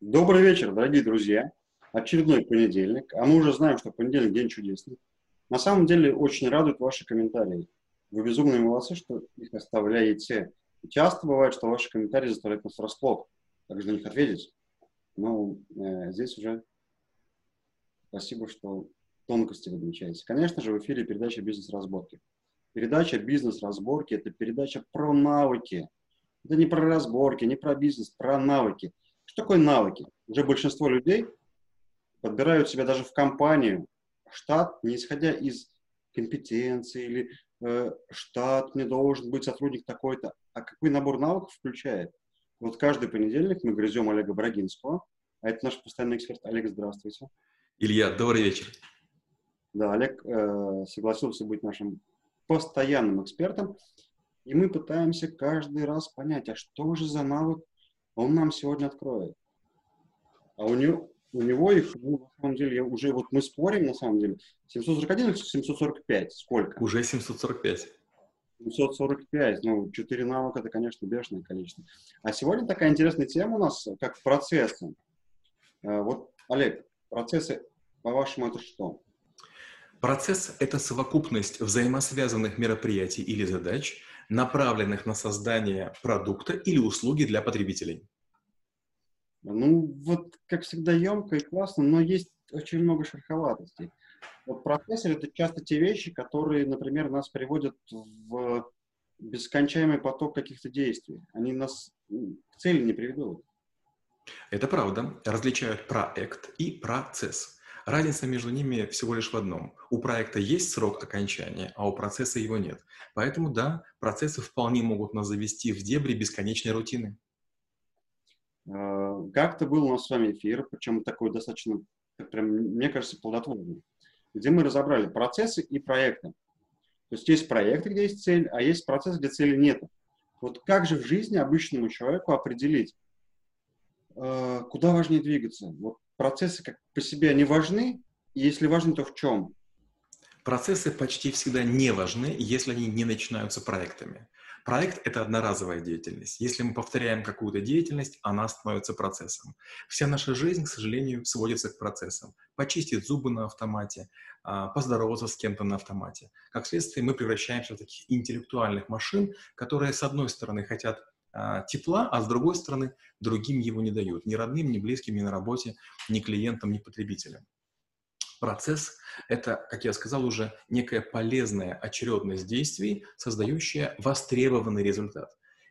Добрый вечер, дорогие друзья. Очередной понедельник, а мы уже знаем, что понедельник день чудесный. На самом деле очень радуют ваши комментарии. Вы безумные молодцы, что их оставляете. Часто бывает, что ваши комментарии заставляют нас врасплох. Как же на них ответить? Но э, здесь уже спасибо, что тонкости вы замечаете. Конечно же, в эфире передача «Бизнес-разборки». Передача «Бизнес-разборки» — это передача про навыки. Это не про разборки, не про бизнес, про навыки. Что такое навыки? Уже большинство людей подбирают себя даже в компанию, штат, не исходя из компетенции или э, штат, мне должен быть сотрудник такой-то, а какой набор навыков включает. Вот каждый понедельник мы грызем Олега Брагинского, а это наш постоянный эксперт. Олег, здравствуйте. Илья, добрый вечер. Да, Олег э, согласился быть нашим постоянным экспертом, и мы пытаемся каждый раз понять, а что же за навык он нам сегодня откроет. А у него, у него их, ну, на самом деле, уже вот мы спорим, на самом деле, 741 или 745? Сколько? Уже 745. 745, ну, 4 навыка, это, конечно, бешеное количество. А сегодня такая интересная тема у нас, как процессы. Э, вот, Олег, процессы, по-вашему, это что? Процесс – это совокупность взаимосвязанных мероприятий или задач, направленных на создание продукта или услуги для потребителей. Ну, вот, как всегда, емко и классно, но есть очень много шероховатостей. Вот процессор — это часто те вещи, которые, например, нас приводят в бескончаемый поток каких-то действий. Они нас к цели не приведут. Это правда. Различают проект и процесс. Разница между ними всего лишь в одном. У проекта есть срок окончания, а у процесса его нет. Поэтому, да, процессы вполне могут нас завести в дебри бесконечной рутины. Э, как-то был у нас с вами эфир, причем такой достаточно, прям, мне кажется, плодотворный, где мы разобрали процессы и проекты. То есть есть проекты, где есть цель, а есть процессы, где цели нет. Вот как же в жизни обычному человеку определить, э, куда важнее двигаться? Вот процессы как по себе, они важны, если важны, то в чем? Процессы почти всегда не важны, если они не начинаются проектами. Проект — это одноразовая деятельность. Если мы повторяем какую-то деятельность, она становится процессом. Вся наша жизнь, к сожалению, сводится к процессам. Почистить зубы на автомате, а, поздороваться с кем-то на автомате. Как следствие, мы превращаемся в таких интеллектуальных машин, которые, с одной стороны, хотят тепла, а с другой стороны, другим его не дают. Ни родным, ни близким, ни на работе, ни клиентам, ни потребителям. Процесс — это, как я сказал уже, некая полезная очередность действий, создающая востребованный результат.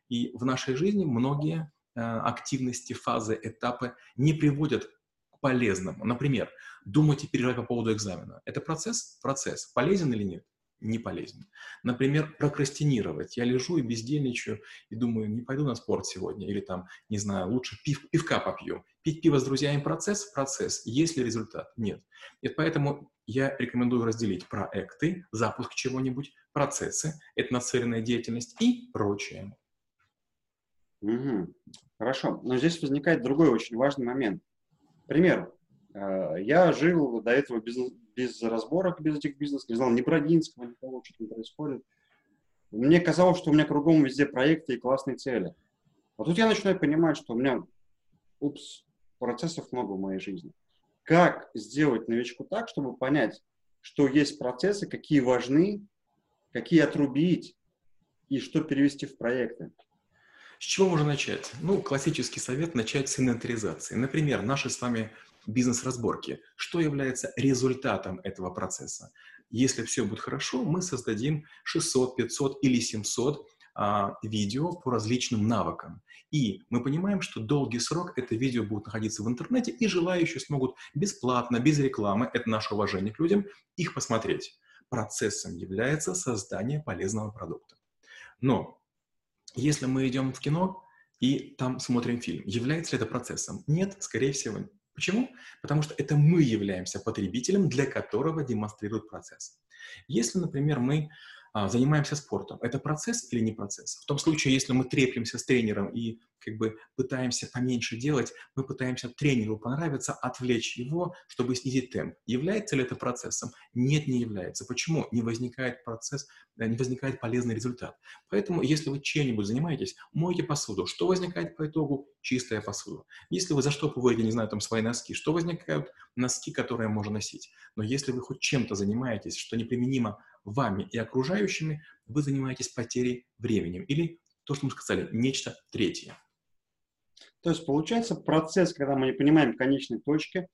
И в нашей жизни многие э, активности, фазы, этапы не приводят к полезному. Например, думать и переживать по поводу экзамена. Это процесс? Процесс. Полезен или нет? Не полезен. Например, прокрастинировать. Я лежу и бездельничаю и думаю, не пойду на спорт сегодня, или там, не знаю, лучше пив, пивка попью. Пить пиво с друзьями процесс? Процесс. Есть ли результат? Нет. И поэтому я рекомендую разделить проекты, запуск чего-нибудь, процессы, это нацеленная деятельность и прочее. Угу. Хорошо. Но здесь возникает другой очень важный момент. Пример. Э, я жил до этого без, без разборок, без этих бизнесов, не знал ни Бродинского, никого, что там происходит. Мне казалось, что у меня кругом везде проекты и классные цели. А тут я начинаю понимать, что у меня, упс, процессов много в моей жизни. Как сделать новичку так, чтобы понять, что есть процессы, какие важны, какие отрубить и что перевести в проекты? С чего можно начать? Ну, классический совет – начать с инвентаризации. Например, наши с вами бизнес-разборки. Что является результатом этого процесса? Если все будет хорошо, мы создадим 600, 500 или 700 а, видео по различным навыкам. И мы понимаем, что долгий срок это видео будет находиться в интернете, и желающие смогут бесплатно, без рекламы, это наше уважение к людям, их посмотреть. Процессом является создание полезного продукта. Но если мы идем в кино и там смотрим фильм, является ли это процессом? Нет, скорее всего, Почему? Потому что это мы являемся потребителем, для которого демонстрируют процесс. Если, например, мы занимаемся спортом. Это процесс или не процесс? В том случае, если мы треплемся с тренером и как бы пытаемся поменьше делать, мы пытаемся тренеру понравиться, отвлечь его, чтобы снизить темп. Является ли это процессом? Нет, не является. Почему? Не возникает процесс, э, не возникает полезный результат. Поэтому, если вы чем-нибудь занимаетесь, мойте посуду. Что возникает по итогу? Чистая посуда. Если вы заштопываете, не знаю, там свои носки, что возникают? Носки, которые можно носить. Но если вы хоть чем-то занимаетесь, что неприменимо вами и окружающими, вы занимаетесь потерей времени. Или то, что мы сказали, нечто третье. То есть получается процесс, когда мы не понимаем конечной точки,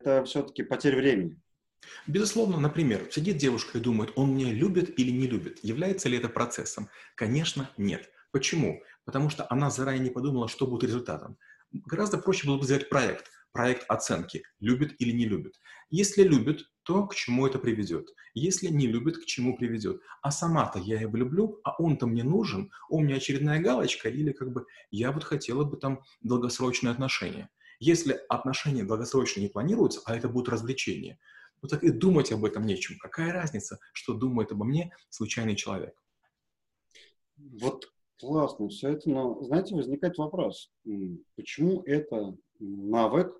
это все-таки потеря времени. Безусловно, например, сидит девушка и думает, он меня любит или не любит. Является ли это процессом? Конечно, нет. Почему? Потому что она заранее не подумала, что будет результатом. Гораздо проще было бы сделать проект проект оценки, любит или не любит. Если любит, то к чему это приведет. Если не любит, к чему приведет. А сама-то я его люблю, а он-то мне нужен, он мне очередная галочка, или как бы я вот хотела бы там долгосрочные отношения. Если отношения долгосрочно не планируются, а это будут развлечения, ну так и думать об этом нечем. Какая разница, что думает обо мне случайный человек? Вот классно все это, но, знаете, возникает вопрос, почему это навык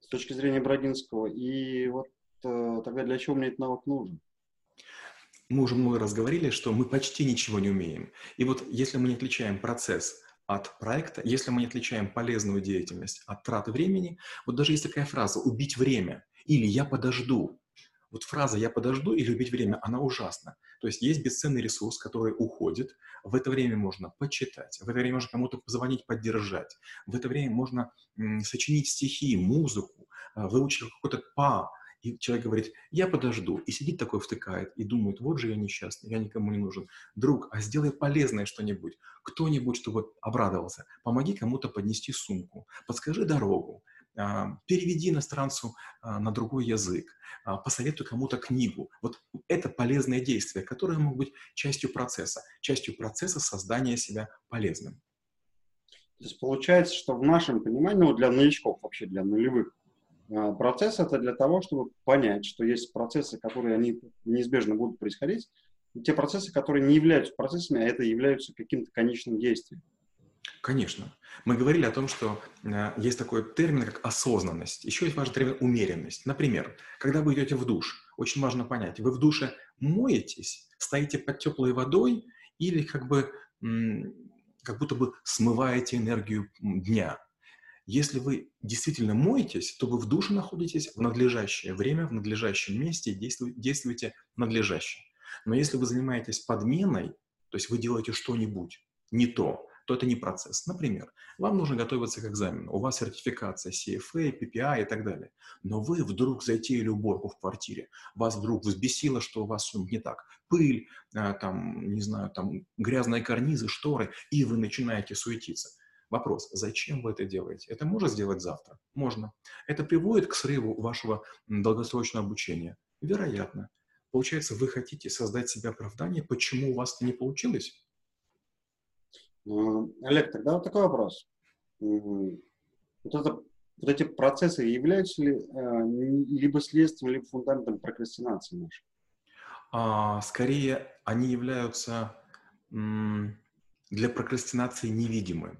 с точки зрения Брагинского, и вот э, тогда для чего мне этот навык нужен? Мы уже много раз говорили, что мы почти ничего не умеем. И вот если мы не отличаем процесс от проекта, если мы не отличаем полезную деятельность от траты времени, вот даже есть такая фраза «убить время» или «я подожду», вот фраза «я подожду» и «любить время», она ужасна. То есть есть бесценный ресурс, который уходит. В это время можно почитать, в это время можно кому-то позвонить, поддержать. В это время можно сочинить стихи, музыку, а, выучить какой-то па, и человек говорит, я подожду, и сидит такой, втыкает, и думает, вот же я несчастный, я никому не нужен. Друг, а сделай полезное что-нибудь, кто-нибудь, чтобы обрадовался. Помоги кому-то поднести сумку, подскажи дорогу, переведи иностранцу а, на другой язык, а, посоветуй кому-то книгу. Вот это полезное действие, которое может быть частью процесса, частью процесса создания себя полезным. То есть получается, что в нашем понимании, ну, для новичков, вообще для нулевых, процесс это для того, чтобы понять, что есть процессы, которые они неизбежно будут происходить, и те процессы, которые не являются процессами, а это являются каким-то конечным действием. Конечно. Мы говорили о том, что э, есть такой термин, как осознанность. Еще есть важный термин умеренность. Например, когда вы идете в душ, очень важно понять, вы в душе моетесь, стоите под теплой водой или как бы как будто бы смываете энергию дня. Если вы действительно моетесь, то вы в душе находитесь в надлежащее время, в надлежащем месте и действуете надлежаще. Но если вы занимаетесь подменой, то есть вы делаете что-нибудь не то, то это не процесс. Например, вам нужно готовиться к экзамену, у вас сертификация CFA, PPI и так далее. Но вы вдруг затеяли уборку в квартире, вас вдруг взбесило, что у вас не так. Пыль, а, там, не знаю, там грязные карнизы, шторы, и вы начинаете суетиться. Вопрос, зачем вы это делаете? Это можно сделать завтра? Можно. Это приводит к срыву вашего долгосрочного обучения? Вероятно. Получается, вы хотите создать себе оправдание, почему у вас это не получилось? Олег, тогда вот такой вопрос. Вот, это, вот эти процессы являются ли э, либо следствием, либо фундаментом прокрастинации нашей? А, скорее, они являются для прокрастинации невидимы.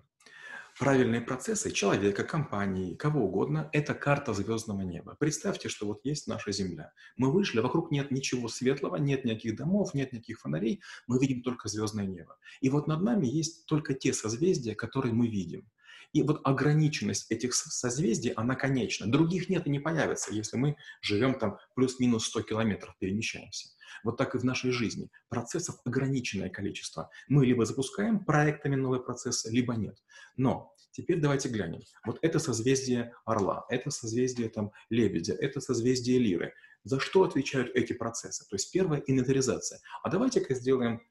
Правильные процессы человека, компании, кого угодно – это карта звездного неба. Представьте, что вот есть наша Земля. Мы вышли, вокруг нет ничего светлого, нет никаких домов, нет никаких фонарей, мы видим только звездное небо. И вот над нами есть только те созвездия, которые мы видим. И вот ограниченность этих созвездий, она конечна. Других нет и не появится, если мы живем там плюс-минус 100 километров, перемещаемся. Вот так и в нашей жизни. Процессов ограниченное количество. Мы либо запускаем проектами новые процессы, либо нет. Но теперь давайте глянем. Вот это созвездие Орла, это созвездие там Лебедя, это созвездие Лиры. За что отвечают эти процессы? То есть первая инвентаризация. А давайте-ка сделаем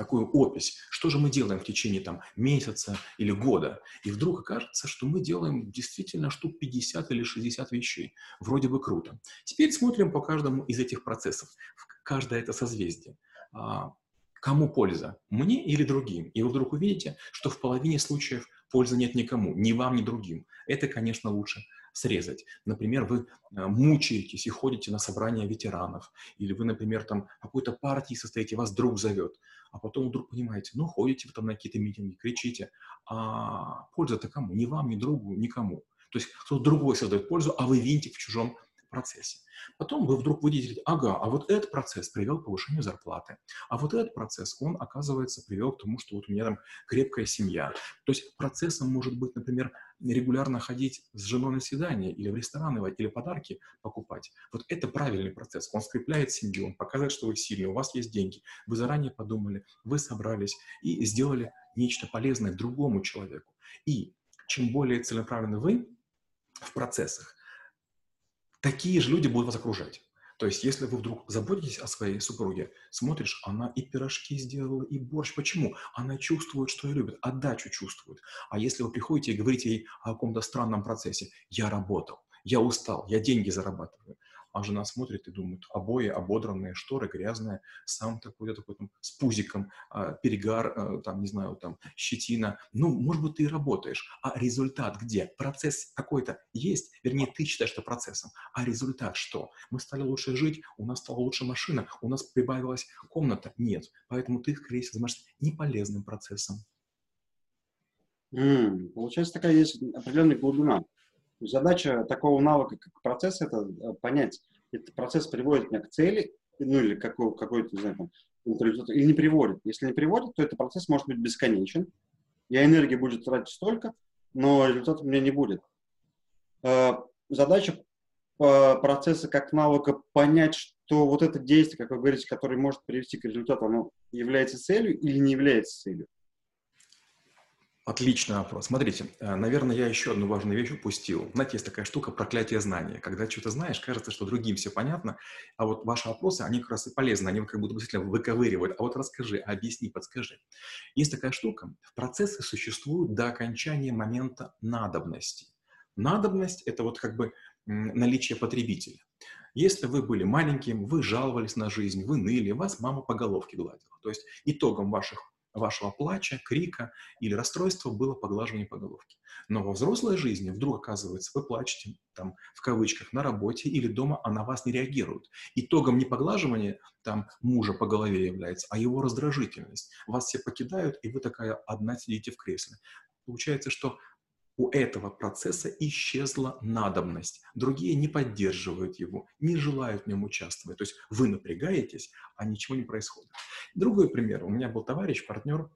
такую опись, что же мы делаем в течение там, месяца или года. И вдруг окажется, что мы делаем действительно штук 50 или 60 вещей. Вроде бы круто. Теперь смотрим по каждому из этих процессов. Каждое это созвездие. А, кому польза? Мне или другим? И вы вдруг увидите, что в половине случаев пользы нет никому, ни вам, ни другим. Это, конечно, лучше срезать. Например, вы э, мучаетесь и ходите на собрания ветеранов, или вы, например, там какой-то партии состоите, вас друг зовет, а потом вдруг понимаете, ну, ходите вы там на какие-то митинги, кричите, а польза-то кому? Ни вам, ни другу, никому. То есть кто-то другой создает пользу, а вы винтик в чужом процессе. Потом вы вдруг выделите, ага, а вот этот процесс привел к повышению зарплаты, а вот этот процесс, он, оказывается, привел к тому, что вот у меня там крепкая семья. То есть процессом может быть, например, регулярно ходить с женой на свидание или в рестораны, или подарки покупать. Вот это правильный процесс. Он скрепляет семью, он показывает, что вы сильны, у вас есть деньги, вы заранее подумали, вы собрались и сделали нечто полезное другому человеку. И чем более целенаправленны вы в процессах, такие же люди будут вас окружать. То есть, если вы вдруг заботитесь о своей супруге, смотришь, она и пирожки сделала, и борщ. Почему? Она чувствует, что ее любит, отдачу чувствует. А если вы приходите и говорите ей о каком-то странном процессе, я работал, я устал, я деньги зарабатываю, а жена смотрит и думает, обои ободранные, шторы грязные, сам такой, такой там с пузиком, э, перегар, э, там, не знаю, там, щетина. Ну, может быть, ты и работаешь, а результат где? Процесс какой-то есть, вернее, ты считаешь это процессом, а результат что? Мы стали лучше жить, у нас стала лучше машина, у нас прибавилась комната? Нет. Поэтому ты, скорее всего, занимаешься неполезным процессом. Mm, получается, такая есть определенная глубина. Задача такого навыка, как процесс, это э, понять, этот процесс приводит меня к цели, ну или какой, какой-то, не знаю, там, или не приводит. Если не приводит, то этот процесс может быть бесконечен, я энергии будет тратить столько, но результата у меня не будет. Э, задача э, процесса как навыка понять, что вот это действие, как вы говорите, которое может привести к результату, оно является целью или не является целью. Отличный вопрос. Смотрите, э, наверное, я еще одну важную вещь упустил. Знаете, есть такая штука проклятие знания. Когда что-то знаешь, кажется, что другим все понятно, а вот ваши вопросы, они как раз и полезны, они как будто действительно выковыривают. А вот расскажи, объясни, подскажи. Есть такая штука. В процессы существуют до окончания момента надобности. Надобность – это вот как бы наличие потребителя. Если вы были маленьким, вы жаловались на жизнь, вы ныли, вас мама по головке гладила. То есть итогом ваших вашего плача, крика или расстройства было поглаживание по головке. Но во взрослой жизни вдруг оказывается, вы плачете, там, в кавычках, на работе или дома, а на вас не реагируют. Итогом не поглаживания там мужа по голове является, а его раздражительность. Вас все покидают, и вы такая одна сидите в кресле. Получается, что у этого процесса исчезла надобность. Другие не поддерживают его, не желают в нем участвовать. То есть вы напрягаетесь, а ничего не происходит. Другой пример. У меня был товарищ, партнер,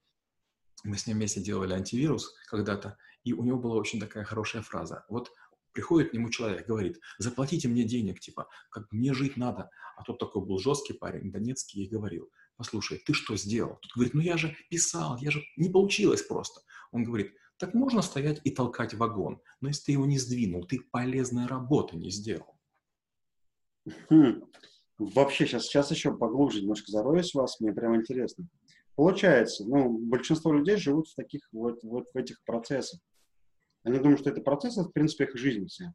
мы с ним вместе делали антивирус когда-то, и у него была очень такая хорошая фраза. Вот приходит к нему человек, говорит, заплатите мне денег, типа, как мне жить надо. А тот такой был жесткий парень, донецкий, и говорил, послушай, ты что сделал? Тут говорит, ну я же писал, я же, не получилось просто. Он говорит, так можно стоять и толкать вагон, но если ты его не сдвинул, ты полезной работы не сделал. Хм. Вообще, сейчас, сейчас еще поглубже немножко зароюсь вас, мне прям интересно. Получается, ну, большинство людей живут в таких вот, вот в этих процессах. Они думают, что это процесс, это, в принципе, их жизнь вся.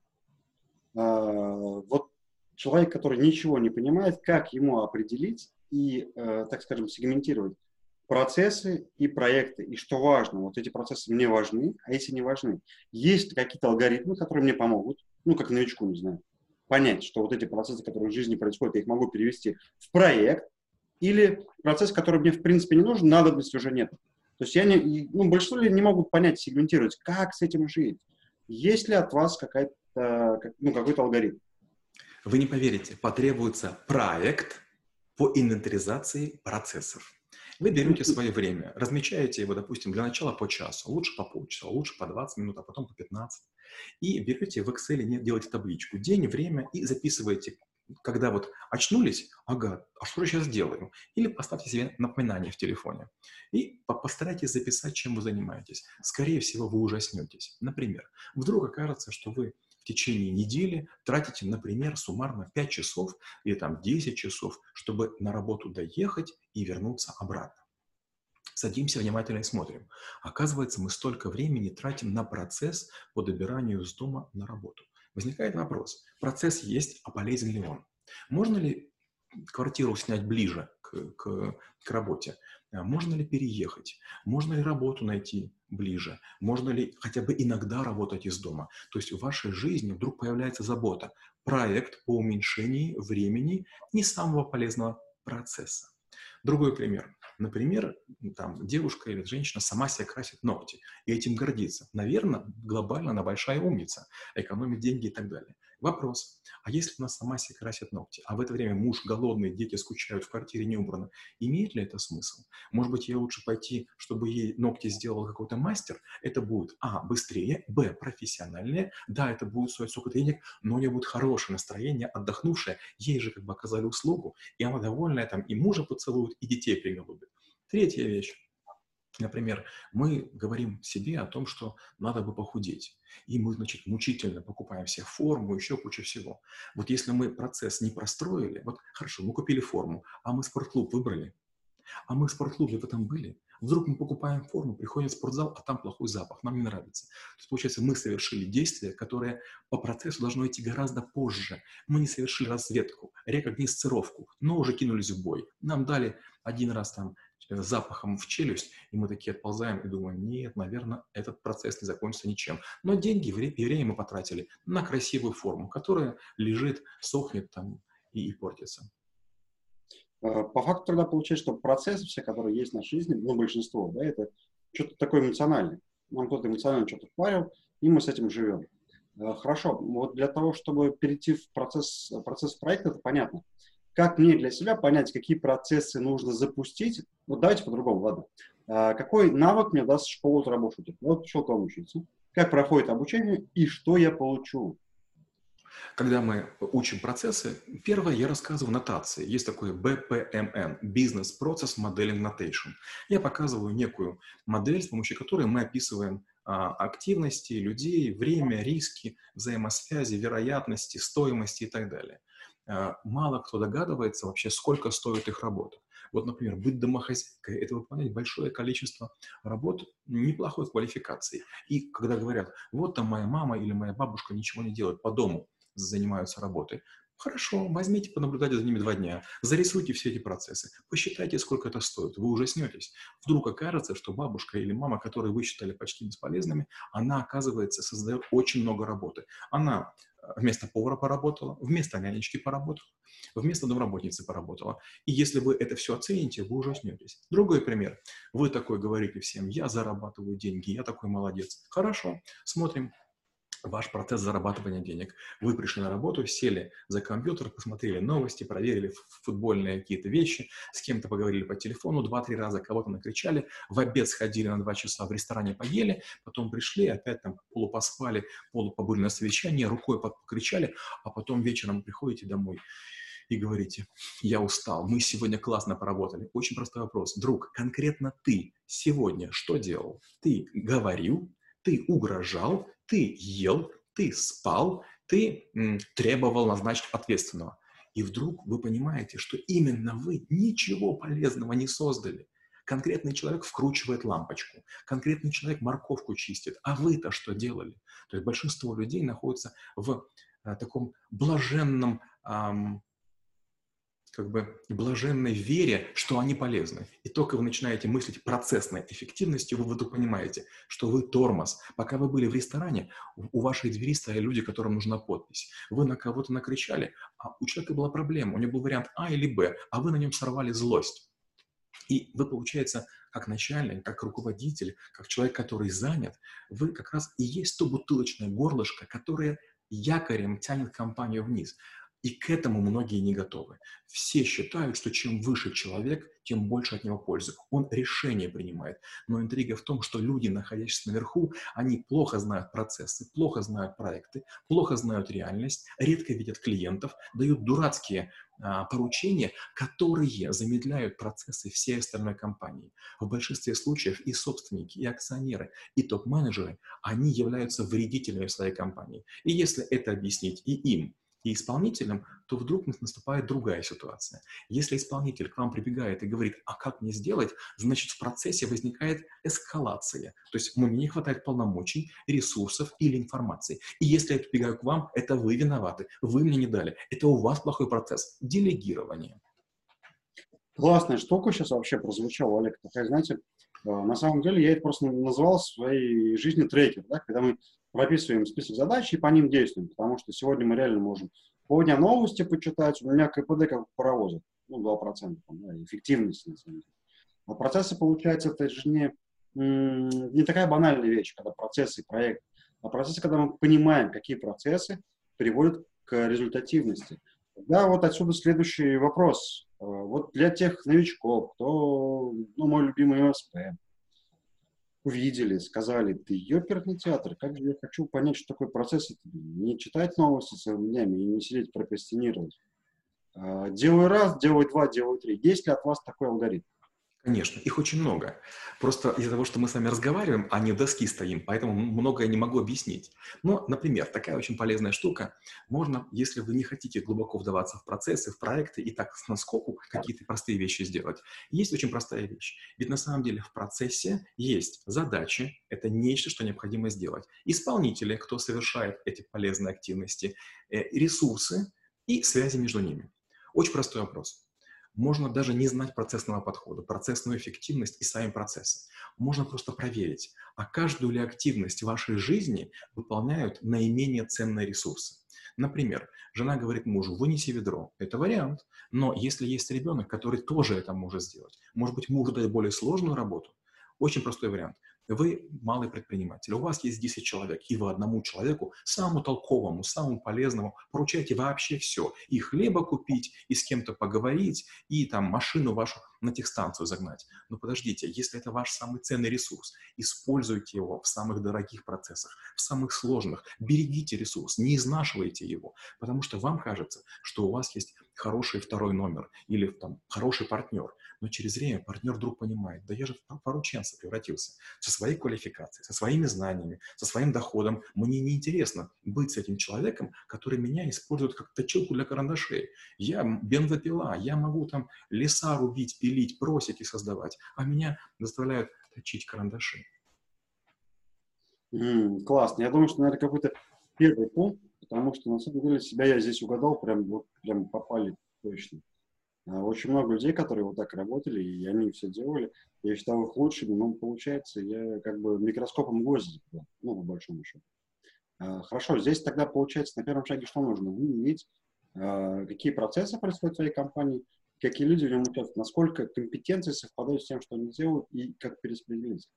А, вот человек, который ничего не понимает, как ему определить и, э, так скажем, сегментировать процессы и проекты. И что важно, вот эти процессы мне важны, а эти не важны. Есть какие-то алгоритмы, которые мне помогут, ну, как новичку, не знаю, понять, что вот эти процессы, которые в жизни происходят, я их могу перевести в проект, или процесс, который мне, в принципе, не нужен, надобности уже нет. То есть я не, ну, большинство людей не могут понять, сегментировать, как с этим жить. Есть ли от вас какая-то, ну, какой-то алгоритм? Вы не поверите, потребуется проект по инвентаризации процессов. Вы берете свое время, размечаете его, допустим, для начала по часу, лучше по полчаса, лучше по 20 минут, а потом по 15. И берете в Excel, делаете табличку, день, время и записываете, когда вот очнулись, ага, а что же сейчас делаю? Или поставьте себе напоминание в телефоне. И постарайтесь записать, чем вы занимаетесь. Скорее всего, вы ужаснетесь. Например, вдруг окажется, что вы в течение недели тратите, например, суммарно 5 часов или там 10 часов, чтобы на работу доехать и вернуться обратно. Садимся внимательно и смотрим. Оказывается, мы столько времени тратим на процесс по добиранию с дома на работу. Возникает вопрос, процесс есть, а полезен ли он? Можно ли квартиру снять ближе к, к, к работе? Можно ли переехать? Можно ли работу найти ближе? Можно ли хотя бы иногда работать из дома? То есть в вашей жизни вдруг появляется забота. Проект по уменьшению времени не самого полезного процесса. Другой пример. Например, там, девушка или женщина сама себе красит ногти и этим гордится. Наверное, глобально она большая умница, экономит деньги и так далее. Вопрос. А если она сама себе красит ногти, а в это время муж голодный, дети скучают, в квартире не убрано, имеет ли это смысл? Может быть, ей лучше пойти, чтобы ей ногти сделал какой-то мастер? Это будет, а, быстрее, б, профессиональнее, да, это будет стоить сколько денег, но у нее будет хорошее настроение, отдохнувшее, ей же как бы оказали услугу, и она довольная, там, и мужа поцелует, и детей приголубит. Третья вещь. Например, мы говорим себе о том, что надо бы похудеть. И мы, значит, мучительно покупаем себе форму, еще кучу всего. Вот если мы процесс не простроили, вот хорошо, мы купили форму, а мы спортклуб выбрали, а мы в спортклубе в этом были, вдруг мы покупаем форму, приходим в спортзал, а там плохой запах, нам не нравится. То есть, получается, мы совершили действие, которое по процессу должно идти гораздо позже. Мы не совершили разведку, рекогносцировку, но уже кинулись в бой. Нам дали один раз там запахом в челюсть, и мы такие отползаем и думаем, нет, наверное, этот процесс не закончится ничем. Но деньги и время мы потратили на красивую форму, которая лежит, сохнет там и, и портится. Э, по факту тогда получается, что процессы все, которые есть в нашей жизни, ну, большинство, да, это что-то такое эмоциональное. Нам кто-то эмоционально что-то впарил, и мы с этим живем. Э, хорошо, вот для того, чтобы перейти в процесс, процесс проекта, это понятно как мне для себя понять, какие процессы нужно запустить? Вот давайте по-другому, ладно. А, какой навык мне даст школа трэбл-шутинг? Вот пришел к вам учиться. Как проходит обучение и что я получу? Когда мы учим процессы, первое я рассказываю нотации. Есть такое BPMN – Business Process Modeling Notation. Я показываю некую модель, с помощью которой мы описываем а, активности людей, время, риски, взаимосвязи, вероятности, стоимости и так далее. А, мало кто догадывается вообще, сколько стоит их работа. Вот, например, быть домохозяйкой – это выполнять большое количество работ неплохой квалификации. И когда говорят, вот там моя мама или моя бабушка ничего не делают по дому, занимаются работой, Хорошо, возьмите, понаблюдайте за ними два дня, зарисуйте все эти процессы, посчитайте, сколько это стоит, вы ужаснетесь. Вдруг окажется, что бабушка или мама, которые вы считали почти бесполезными, она, оказывается, создает очень много работы. Она вместо повара поработала, вместо нянечки поработала, вместо домработницы поработала. И если вы это все оцените, вы ужаснетесь. Другой пример. Вы такой говорите всем, я зарабатываю деньги, я такой молодец. Хорошо, смотрим, ваш процесс зарабатывания денег. Вы пришли на работу, сели за компьютер, посмотрели новости, проверили футбольные какие-то вещи, с кем-то поговорили по телефону, два-три раза кого-то накричали, в обед сходили на два часа, в ресторане поели, потом пришли, опять там полупоспали, полупобыли на совещание, рукой покричали, а потом вечером приходите домой и говорите, я устал, мы сегодня классно поработали. Очень простой вопрос. Друг, конкретно ты сегодня что делал? Ты говорил, ты угрожал, ты ел, ты спал, ты требовал назначить ответственного. И вдруг вы понимаете, что именно вы ничего полезного не создали. Конкретный человек вкручивает лампочку, конкретный человек морковку чистит, а вы-то что делали? То есть большинство людей находится в а, таком блаженном ам, как бы блаженной вере, что они полезны. И только вы начинаете мыслить процессной эффективностью, вы вдруг понимаете, что вы тормоз. Пока вы были в ресторане, у вашей двери стояли люди, которым нужна подпись. Вы на кого-то накричали, а у человека была проблема, у него был вариант А или Б, а вы на нем сорвали злость. И вы, получается, как начальник, как руководитель, как человек, который занят, вы как раз и есть то бутылочное горлышко, которое якорем тянет компанию вниз. И к этому многие не готовы. Все считают, что чем выше человек, тем больше от него пользы. Он решение принимает. Но интрига в том, что люди, находящиеся наверху, они плохо знают процессы, плохо знают проекты, плохо знают реальность, редко видят клиентов, дают дурацкие а, поручения, которые замедляют процессы всей остальной компании. В большинстве случаев и собственники, и акционеры, и топ-менеджеры, они являются вредителями своей компании. И если это объяснить и им, и исполнителем, то вдруг наступает другая ситуация. Если исполнитель к вам прибегает и говорит, а как мне сделать, значит в процессе возникает эскалация. То есть мне не хватает полномочий, ресурсов или информации. И если я прибегаю к вам, это вы виноваты, вы мне не дали. Это у вас плохой процесс. Делегирование. Классная штука сейчас вообще прозвучала, Олег. Такая, знаете, На самом деле я это просто называл в своей жизни трекер, да, когда мы прописываем список задач и по ним действуем, потому что сегодня мы реально можем по дня новости почитать, у меня КПД как паровоза, ну, 2%, да, эффективность, на самом деле. А процессы, получается, это же не, не такая банальная вещь, когда процессы проект, а процессы, когда мы понимаем, какие процессы приводят к результативности. Да, вот отсюда следующий вопрос. А, вот для тех новичков, кто, ну, мой любимый МСП, увидели, сказали, ты ёперный театр, как же я хочу понять, что такое процесс, не читать новости целыми днями и не сидеть прокрастинировать. А, делаю раз, делаю два, делаю три. Есть ли от вас такой алгоритм? Конечно, их очень много. Просто из-за того, что мы с вами разговариваем, а не доски стоим, поэтому многое не могу объяснить. Но, например, такая очень полезная штука. Можно, если вы не хотите глубоко вдаваться в процессы, в проекты и так с наскоку какие-то простые вещи сделать. Есть очень простая вещь. Ведь на самом деле в процессе есть задачи, это нечто, что необходимо сделать. Исполнители, кто совершает эти полезные активности, э, ресурсы и связи между ними. Очень простой вопрос. Можно даже не знать процессного подхода, процессную эффективность и сами процессы. Можно просто проверить, а каждую ли активность вашей жизни выполняют наименее ценные ресурсы. Например, жена говорит мужу, вынеси ведро. Это вариант. Но если есть ребенок, который тоже это может сделать, может быть, мужу дать более сложную работу, очень простой вариант. Вы малый предприниматель, у вас есть 10 человек, и вы одному человеку, самому толковому, самому полезному, поручаете вообще все. И хлеба купить, и с кем-то поговорить, и там машину вашу на техстанцию загнать. Но подождите, если это ваш самый ценный ресурс, используйте его в самых дорогих процессах, в самых сложных. Берегите ресурс, не изнашивайте его, потому что вам кажется, что у вас есть хороший второй номер или там хороший партнер. Но через время партнер вдруг понимает, да я же в порученца превратился со своей квалификацией, со своими знаниями, со своим доходом. Мне неинтересно быть с этим человеком, который меня использует как точилку для карандашей. Я бензопила, я могу там леса рубить, пилить, просить и создавать, а меня заставляют точить карандаши. Mm, классно. Я думаю, что, наверное, какой-то первый пункт, потому что, на самом деле, себя я здесь угадал, прям, вот, прям попали точно. А, очень много людей, которые вот так работали, и они все делали. Я считал их лучшими, но получается, я как бы микроскопом гвозди, ну, по большому счету. А, хорошо, здесь тогда получается на первом шаге что нужно? Выявить, а, какие процессы происходят в твоей компании, какие люди в нем участвуют, насколько компетенции совпадают с тем, что они делают, и как перераспределить.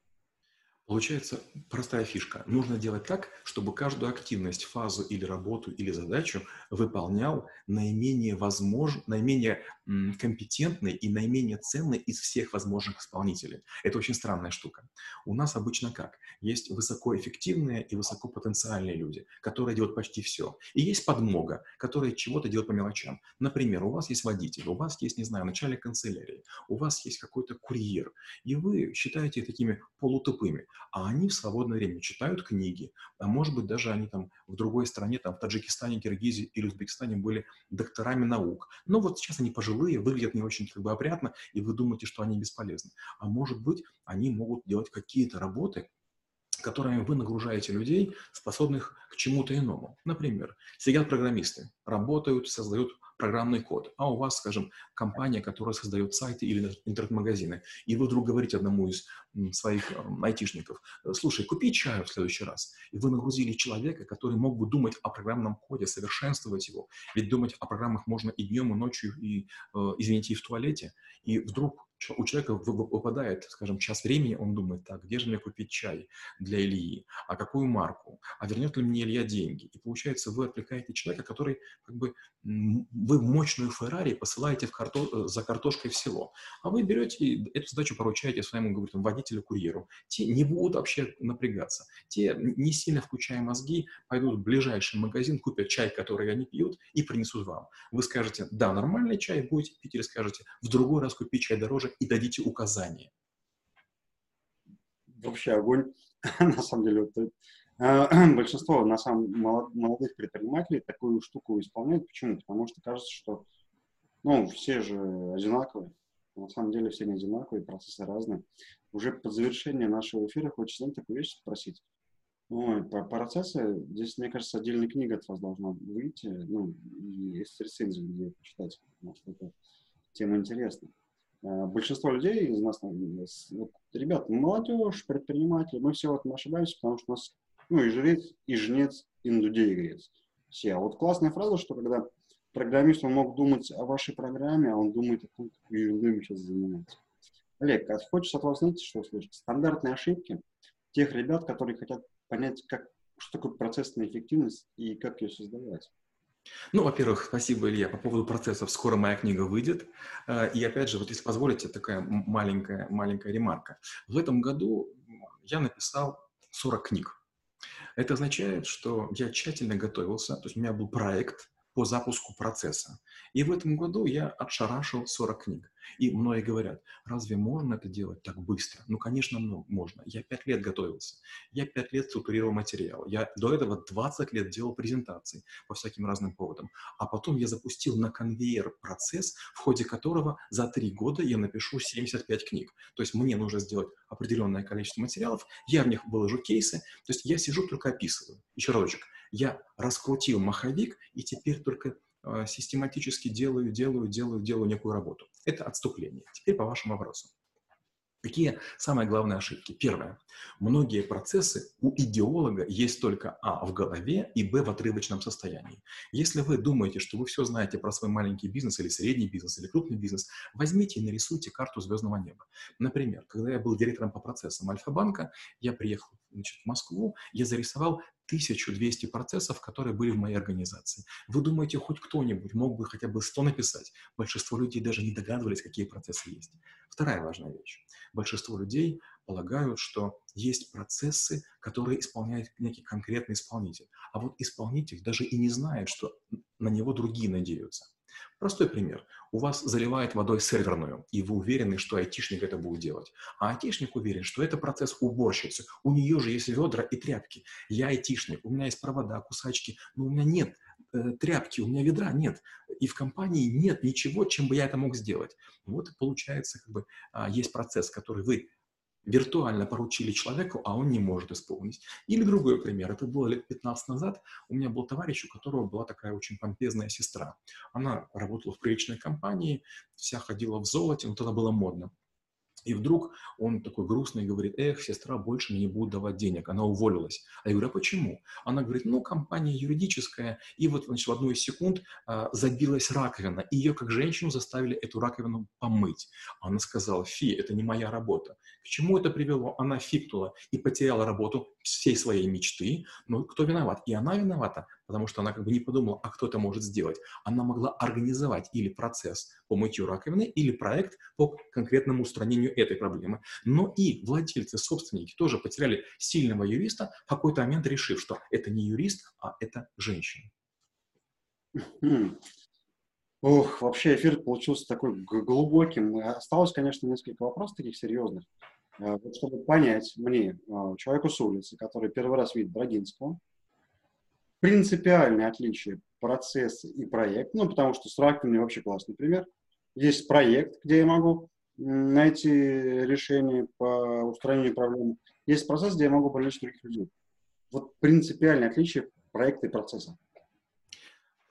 Получается простая фишка. Нужно делать так, чтобы каждую активность, фазу или работу или задачу выполнял наименее возможно, наименее компетентный и наименее ценный из всех возможных исполнителей. Это очень странная штука. У нас обычно как? Есть высокоэффективные и высокопотенциальные люди, которые делают почти все. И есть подмога, которая чего-то делает по мелочам. Например, у вас есть водитель, у вас есть, не знаю, начальник канцелярии, у вас есть какой-то курьер, и вы считаете такими полутупыми, а они в свободное время читают книги, а может быть даже они там в другой стране, там в Таджикистане, Киргизии или Узбекистане были докторами наук. Но вот сейчас они пожилые, выглядят не очень как бы опрятно, и вы думаете, что они бесполезны. А может быть, они могут делать какие-то работы, которыми вы нагружаете людей, способных к чему-то иному. Например, сидят программисты, работают, создают программный код, а у вас, скажем, компания, которая создает сайты или интернет-магазины, и вы вдруг говорите одному из своих айтишников, слушай, купи чаю в следующий раз. И вы нагрузили человека, который мог бы думать о программном коде, совершенствовать его. Ведь думать о программах можно и днем, и ночью, и, э, извините, и в туалете. И вдруг у человека выпадает, скажем, час времени, он думает, так, где же мне купить чай для Ильи, а какую марку, а вернет ли мне Илья деньги? И получается, вы отвлекаете человека, который, как бы, вы мощную Феррари посылаете в карто... Э, за картошкой в село, а вы берете эту задачу поручаете своему, говорю, водителю-курьеру. Те не будут вообще напрягаться. Те, не сильно включая мозги, пойдут в ближайший магазин, купят чай, который они пьют, и принесут вам. Вы скажете, да, нормальный чай будете пить, или скажете, в другой раз купить чай дороже, и дадите указания. Вообще огонь. на самом деле, вот, э, большинство на самом молодых предпринимателей такую штуку исполняют. Почему? Потому что кажется, что ну, все же одинаковые. На самом деле все не одинаковые, процессы разные. Уже под завершение нашего эфира хочется такую вещь спросить. Ну, про процессы, здесь, мне кажется, отдельная книга от вас должна выйти, ну, и с рецензией где почитать, потому что эта тема интересна. э, большинство людей из нас, вот, ребят, молодежь, предприниматели, мы все вот ошибаемся, потому что у нас, ну, и жрец, и жнец, и индудей Все. А вот классная фраза, что когда программист, он мог думать о вашей программе, а он думает о том, мы сейчас занимаемся. Олег, а хочется от вас, знаете, что услышать? Стандартные ошибки тех ребят, которые хотят понять, как, что такое процессная эффективность и как ее создавать. Ну, во-первых, спасибо, Илья. По поводу процессов, скоро моя книга выйдет. Э, и опять же, вот если позволите, такая маленькая, маленькая ремарка. В этом году я написал 40 книг. Это означает, что я тщательно готовился, то есть у меня был проект, по запуску процесса. И в этом году я отшарашил 40 книг. И многие говорят, разве можно это делать так быстро? Ну, конечно, можно. Я 5 лет готовился. Я 5 лет структурировал материал. Я до этого 20 лет делал презентации по всяким разным поводам. А потом я запустил на конвейер процесс, в ходе которого за 3 года я напишу 75 книг. То есть мне нужно сделать определенное количество материалов, я в них выложу кейсы, то есть я сижу только описываю. Еще разочек. Я раскрутил маховик и теперь только э, систематически делаю, делаю, делаю, делаю некую работу. Это отступление. Теперь по вашему вопросу. Какие самые главные ошибки? Первое. Многие процессы у идеолога есть только А в голове и Б в отрывочном состоянии. Если вы думаете, что вы все знаете про свой маленький бизнес или средний бизнес или крупный бизнес, возьмите и нарисуйте карту звездного неба. Например, когда я был директором по процессам Альфа-банка, я приехал значит, в Москву, я зарисовал 1200 процессов, которые были в моей организации. Вы думаете, хоть кто-нибудь мог бы хотя бы 100 написать? Большинство людей даже не догадывались, какие процессы есть. Вторая важная вещь. Большинство людей полагают, что есть процессы, которые исполняет некий конкретный исполнитель. А вот исполнитель даже и не знает, что на него другие надеются. Простой пример. У вас заливает водой серверную, и вы уверены, что айтишник это будет делать. А айтишник уверен, что это процесс уборщицы. У нее же есть ведра и тряпки. Я айтишник, у меня есть провода, кусачки, но у меня нет э, тряпки, у меня ведра нет. И в компании нет ничего, чем бы я это мог сделать. Вот получается, как бы, а, есть процесс, который вы виртуально поручили человеку, а он не может исполнить. Или другой пример. Это было лет 15 назад. У меня был товарищ, у которого была такая очень помпезная сестра. Она работала в приличной компании, вся ходила в золоте, но тогда было модно. И вдруг он такой грустный говорит, эх, сестра больше мне не будет давать денег, она уволилась. А я говорю, а почему? Она говорит, ну, компания юридическая, и вот, значит, в одну из секунд а, забилась раковина, и ее как женщину заставили эту раковину помыть. Она сказала, фи, это не моя работа. К чему это привело? Она фикнула и потеряла работу всей своей мечты. Ну, кто виноват? И она виновата, потому что она как бы не подумала, а кто это может сделать. Она могла организовать или процесс по мытью раковины, или проект по конкретному устранению этой проблемы. Но и владельцы, собственники тоже потеряли сильного юриста, в какой-то момент решив, что это не юрист, а это женщина. Ох, вообще эфир получился такой глубоким. Осталось, конечно, несколько вопросов таких серьезных. Э, вот чтобы понять мне, э, человеку с улицы, который первый раз видит Брагинского, принципиальное отличие процесса и проекта, ну, потому что с Раком вообще классный пример. Есть проект, где я могу найти решение по устранению проблем. Есть процесс, где я могу привлечь других людей. Вот принципиальное отличие проекта и процесса.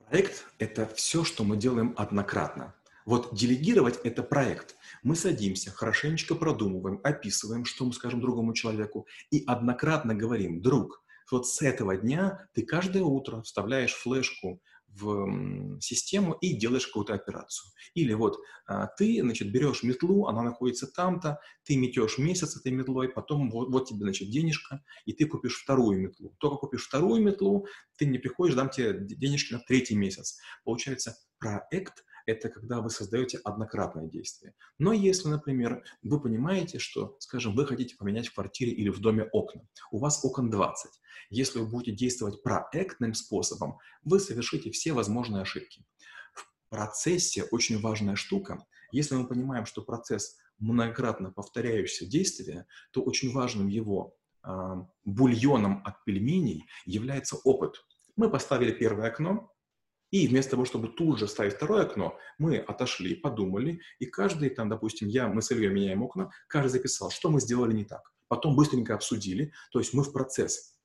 Проект – это все, что мы делаем однократно. Вот делегировать – это проект. Мы садимся, хорошенечко продумываем, описываем, что мы скажем другому человеку, и однократно говорим, друг, вот с этого дня ты каждое утро вставляешь флешку в систему и делаешь какую-то операцию. Или вот а, ты, значит, берешь метлу, она находится там-то, ты метешь месяц этой метлой, потом вот, вот тебе, значит, денежка, и ты купишь вторую метлу. Только купишь вторую метлу, ты не приходишь, дам тебе денежки на третий месяц. Получается, проект это когда вы создаете однократное действие. Но если, например, вы понимаете, что, скажем, вы хотите поменять в квартире или в доме окна, у вас окон 20. Если вы будете действовать проектным способом, вы совершите все возможные ошибки. В процессе очень важная штука. Если мы понимаем, что процесс многократно повторяющееся действие, то очень важным его э, бульоном от пельменей является опыт. Мы поставили первое окно, и вместо того, чтобы тут же ставить второе окно, мы отошли, подумали, и каждый, там, допустим, я, мы с Ильей меняем окна, каждый записал, что мы сделали не так. Потом быстренько обсудили, то есть мы в процесс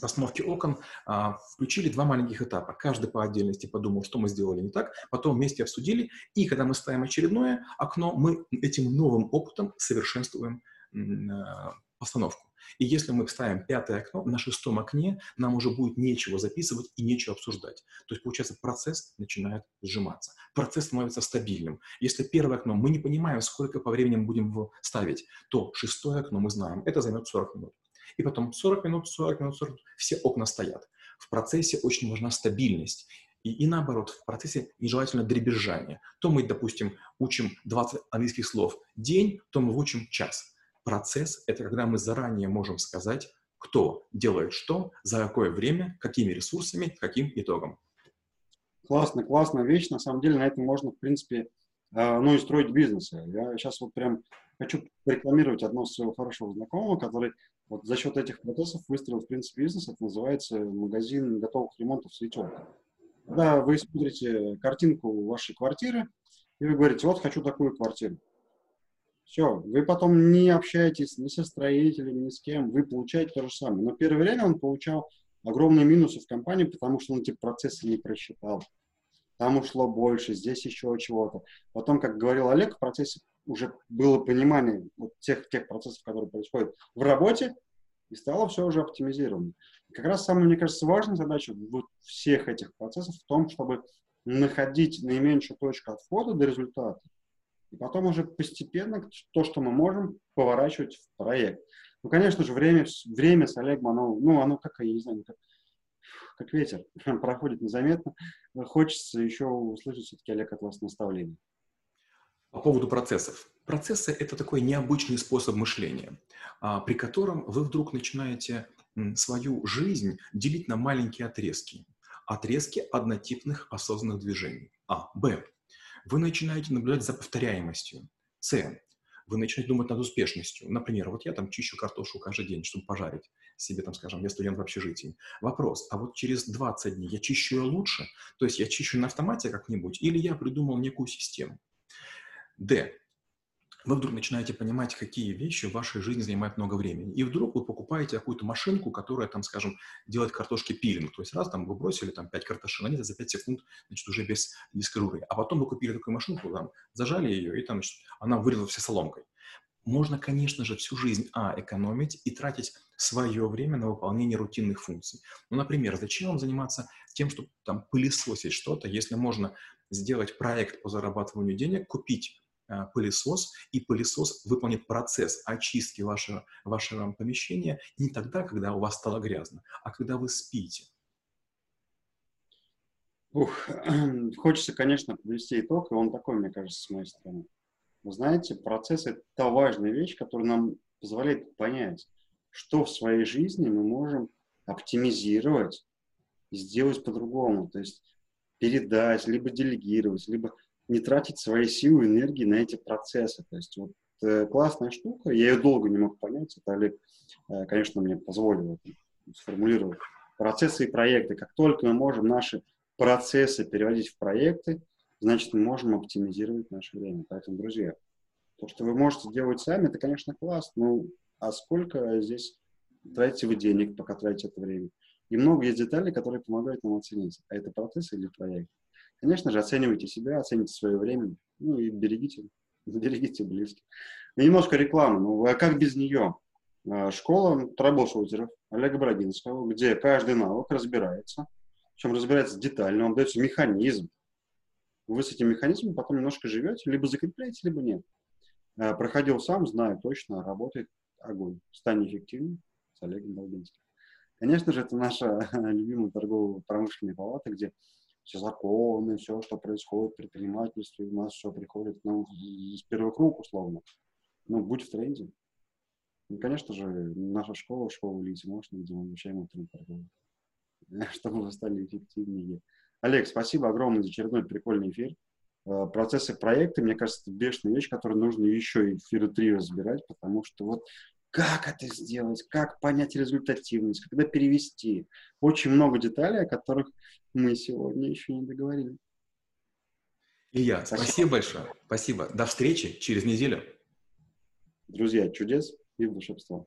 постановки окон а, включили два маленьких этапа. Каждый по отдельности подумал, что мы сделали не так, потом вместе обсудили, и когда мы ставим очередное окно, мы этим новым опытом совершенствуем а, постановку. И если мы ставим пятое окно, на шестом окне нам уже будет нечего записывать и нечего обсуждать. То есть, получается, процесс начинает сжиматься. Процесс становится стабильным. Если первое окно мы не понимаем, сколько по времени мы будем его ставить, то шестое окно мы знаем, это займет 40 минут. И потом 40 минут, 40 минут, 40 минут, все окна стоят. В процессе очень важна стабильность. И, и наоборот, в процессе нежелательно дребезжание. То мы, допустим, учим 20 английских слов день, то мы учим час. Процесс — это когда мы заранее можем сказать, кто делает что, за какое время, какими ресурсами, каким итогом. Классно, классная вещь. На самом деле на этом можно, в принципе, э, ну и строить бизнес. Я сейчас вот прям хочу рекламировать одного своего хорошего знакомого, который вот за счет этих процессов выстроил, в принципе, бизнес. Это называется магазин готовых ремонтов «Светелка». Когда вы смотрите картинку вашей квартиры, и вы говорите, вот хочу такую квартиру. Все, вы потом не общаетесь ни со строителем, ни с кем, вы получаете то же самое. Но первое время он получал огромные минусы в компании, потому что он эти процессы не просчитал. Там ушло больше, здесь еще чего-то. Потом, как говорил Олег, в процессе уже было понимание вот тех, тех процессов, которые происходят в работе, и стало все уже оптимизировано. И как раз самая, мне кажется, важная задача вот всех этих процессов в том, чтобы находить наименьшую точку отхода до результата. И потом уже постепенно то, что мы можем, поворачивать в проект. Ну, конечно же, время, время с Олегом, оно, ну, оно как, я не знаю, как, как ветер, проходит незаметно. Хочется еще услышать все-таки, Олег, от вас наставление. По поводу процессов. Процессы — это такой необычный способ мышления, а, при котором вы вдруг начинаете свою жизнь делить на маленькие отрезки. Отрезки однотипных осознанных движений. А. Б. Вы начинаете наблюдать за повторяемостью. С. Вы начинаете думать над успешностью. Например, вот я там чищу картошку каждый день, чтобы пожарить себе, там, скажем, я студент в общежитии. Вопрос, а вот через 20 дней я чищу ее лучше? То есть я чищу на автомате как-нибудь или я придумал некую систему? Д вы вдруг начинаете понимать, какие вещи в вашей жизни занимают много времени. И вдруг вы покупаете какую-то машинку, которая, там, скажем, делает картошки пилинг. То есть раз там вы бросили там 5 картошин, они за 5 секунд, значит, уже без дискоруры. А потом вы купили такую машинку, там, зажали ее, и там, значит, она вырезала все соломкой. Можно, конечно же, всю жизнь, а, экономить и тратить свое время на выполнение рутинных функций. Ну, например, зачем вам заниматься тем, чтобы там пылесосить что-то, если можно сделать проект по зарабатыванию денег, купить пылесос, и пылесос выполнит процесс очистки вашего, вашего помещения не тогда, когда у вас стало грязно, а когда вы спите. Ух, хочется, конечно, подвести итог, и он такой, мне кажется, с моей стороны. Вы знаете, процесс — это та важная вещь, которая нам позволяет понять, что в своей жизни мы можем оптимизировать и сделать по-другому. То есть передать, либо делегировать, либо не тратить свои силы, энергии на эти процессы. То есть вот э, классная штука, я ее долго не мог понять, это Олег, э, конечно, мне позволил сформулировать. Процессы и проекты. Как только мы можем наши процессы переводить в проекты, значит, мы можем оптимизировать наше время. Поэтому, друзья, то, что вы можете делать сами, это, конечно, классно, ну, а сколько здесь тратите вы денег, пока тратите это время? И много есть деталей, которые помогают нам оценить, а это процесс или проект. Конечно же, оценивайте себя, оцените свое время, ну и берегите, берегите близких. И немножко рекламы, ну а как без нее? А, школа трэблшутеров Олега Брагинского, где каждый навык разбирается, причем разбирается детально, он дается механизм. Вы с этим механизмом потом немножко живете, либо закрепляете, либо нет. А, проходил сам, знаю точно, работает огонь. Стань эффективным с Олегом Брагинским. Конечно же, это наша любимая торгово-промышленная палата, где все законы, все, что происходит в предпринимательстве, у нас все приходит ну, с первых рук, условно. Ну, будь в тренде. Ну, конечно же, наша школа, школа Лити Мощный, где мы обучаем внутренней торговли, чтобы вы стали эффективнее. Олег, спасибо огромное за очередной прикольный эфир. Э, процессы проекта, мне кажется, это бешеная вещь, которую нужно еще и эфиры три разбирать, потому что вот как это сделать, как понять результативность, когда перевести. Очень много деталей, о которых мы сегодня еще не договорили. Илья, спасибо, спасибо большое. Спасибо. До встречи через неделю. Друзья, чудес и волшебства.